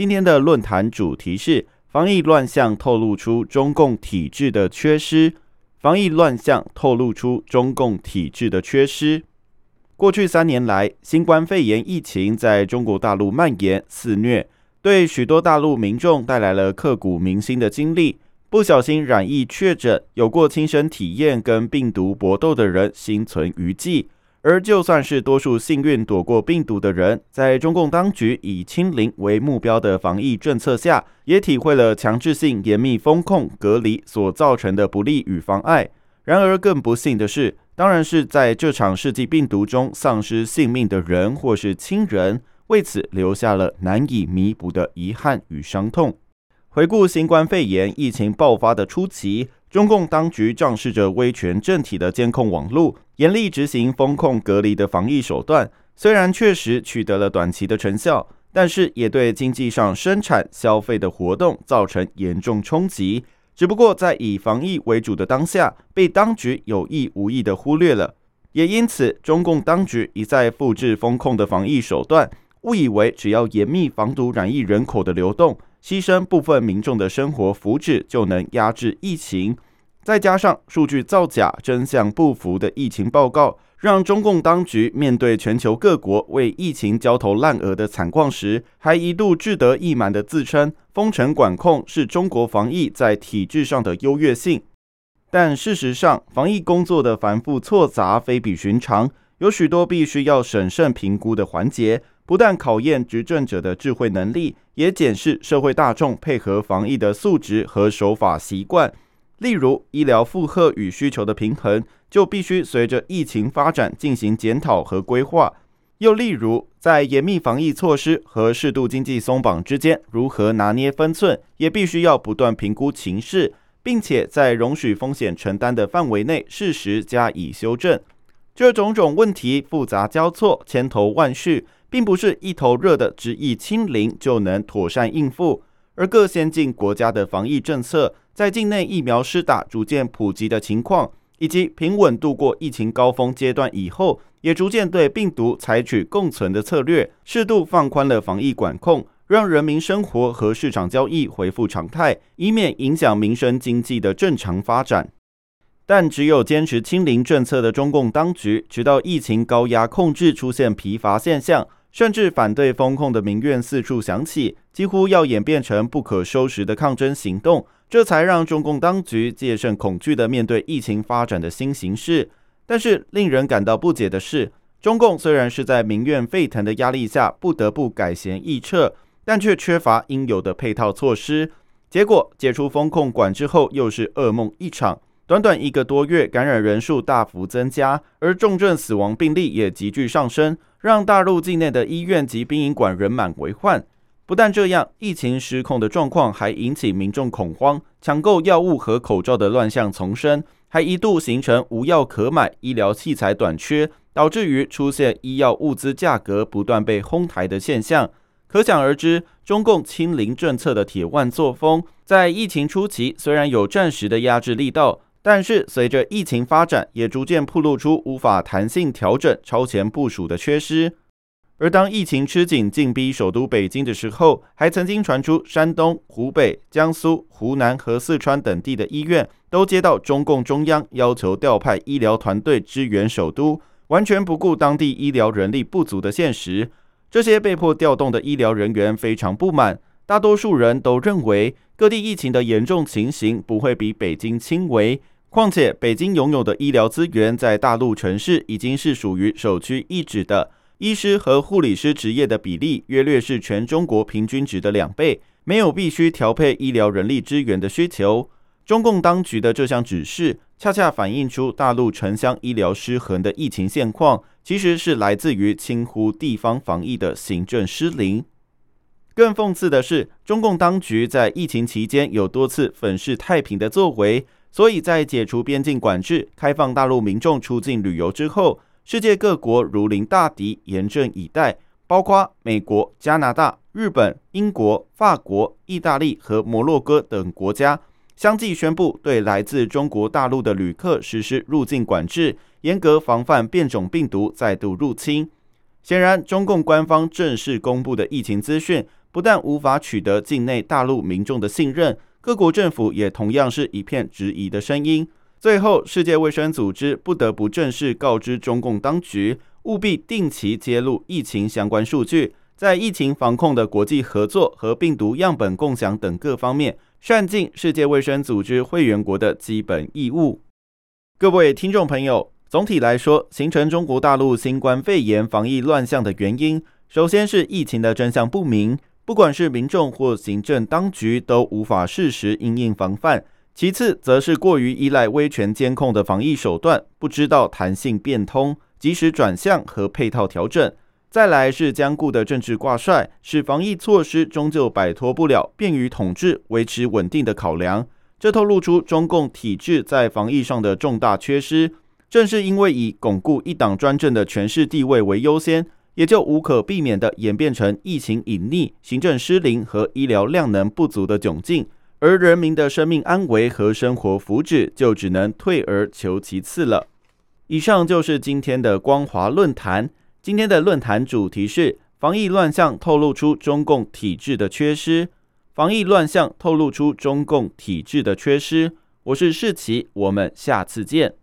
今天的论坛主题是防疫乱象透露出中共体制的缺失。防疫乱象透露出中共体制的缺失。过去三年来，新冠肺炎疫情在中国大陆蔓延肆虐，对许多大陆民众带来了刻骨铭心的经历。不小心染疫确诊，有过亲身体验跟病毒搏斗的人，心存余悸。而就算是多数幸运躲过病毒的人，在中共当局以清零为目标的防疫政策下，也体会了强制性严密封控隔离所造成的不利与妨碍。然而，更不幸的是，当然是在这场世纪病毒中丧失性命的人或是亲人，为此留下了难以弥补的遗憾与伤痛。回顾新冠肺炎疫情爆发的初期。中共当局仗势着威权政体的监控网络，严厉执行封控隔离的防疫手段。虽然确实取得了短期的成效，但是也对经济上生产消费的活动造成严重冲击。只不过在以防疫为主的当下，被当局有意无意的忽略了。也因此，中共当局一再复制封控的防疫手段，误以为只要严密防堵染疫人口的流动。牺牲部分民众的生活福祉就能压制疫情，再加上数据造假、真相不符的疫情报告，让中共当局面对全球各国为疫情焦头烂额的惨况时，还一度志得意满的自称封城管控是中国防疫在体制上的优越性。但事实上，防疫工作的繁复错杂非比寻常，有许多必须要审慎评估的环节。不但考验执政者的智慧能力，也检视社会大众配合防疫的素质和守法习惯。例如，医疗负荷与需求的平衡，就必须随着疫情发展进行检讨和规划。又例如，在严密防疫措施和适度经济松绑之间，如何拿捏分寸，也必须要不断评估情势，并且在容许风险承担的范围内，适时加以修正。这种种问题复杂交错，千头万绪。并不是一头热的执意清零就能妥善应付，而各先进国家的防疫政策，在境内疫苗施打逐渐普及的情况，以及平稳度过疫情高峰阶段以后，也逐渐对病毒采取共存的策略，适度放宽了防疫管控，让人民生活和市场交易恢复常态，以免影响民生经济的正常发展。但只有坚持清零政策的中共当局，直到疫情高压控制出现疲乏现象。甚至反对风控的民怨四处响起，几乎要演变成不可收拾的抗争行动，这才让中共当局戒慎恐惧地面对疫情发展的新形势。但是，令人感到不解的是，中共虽然是在民怨沸腾的压力下不得不改弦易辙，但却缺乏应有的配套措施。结果，解除风控管制后，又是噩梦一场。短短一个多月，感染人数大幅增加，而重症死亡病例也急剧上升。让大陆境内的医院及殡仪馆人满为患。不但这样，疫情失控的状况还引起民众恐慌，抢购药物和口罩的乱象丛生，还一度形成无药可买、医疗器材短缺，导致于出现医药物资价格不断被哄抬的现象。可想而知，中共清零政策的铁腕作风，在疫情初期虽然有暂时的压制力道。但是，随着疫情发展，也逐渐暴露出无法弹性调整、超前部署的缺失。而当疫情吃紧、进逼首都北京的时候，还曾经传出山东、湖北、江苏、湖南和四川等地的医院都接到中共中央要求调派医疗团队支援首都，完全不顾当地医疗人力不足的现实。这些被迫调动的医疗人员非常不满。大多数人都认为，各地疫情的严重情形不会比北京轻微。况且，北京拥有的医疗资源在大陆城市已经是属于首屈一指的，医师和护理师职业的比例约略是全中国平均值的两倍，没有必须调配医疗人力资源的需求。中共当局的这项指示，恰恰反映出大陆城乡医疗失衡的疫情现况，其实是来自于轻忽地方防疫的行政失灵。更讽刺的是，中共当局在疫情期间有多次粉饰太平的作为，所以在解除边境管制、开放大陆民众出境旅游之后，世界各国如临大敌，严阵以待，包括美国、加拿大、日本、英国、法国、意大利和摩洛哥等国家，相继宣布对来自中国大陆的旅客实施入境管制，严格防范变种病毒再度入侵。显然，中共官方正式公布的疫情资讯。不但无法取得境内大陆民众的信任，各国政府也同样是一片质疑的声音。最后，世界卫生组织不得不正式告知中共当局，务必定期揭露疫情相关数据，在疫情防控的国际合作和病毒样本共享等各方面，善尽世界卫生组织会员国的基本义务。各位听众朋友，总体来说，形成中国大陆新冠肺炎防疫乱象的原因，首先是疫情的真相不明。不管是民众或行政当局都无法适时应应防范，其次则是过于依赖威权监控的防疫手段，不知道弹性变通、及时转向和配套调整。再来是僵固的政治挂帅，使防疫措施终究摆脱不了便于统治、维持稳定的考量。这透露出中共体制在防疫上的重大缺失。正是因为以巩固一党专政的权势地位为优先。也就无可避免地演变成疫情隐匿、行政失灵和医疗量能不足的窘境，而人民的生命安危和生活福祉就只能退而求其次了。以上就是今天的光华论坛。今天的论坛主题是防疫乱象透露出中共体制的缺失。防疫乱象透露出中共体制的缺失。我是世奇，我们下次见。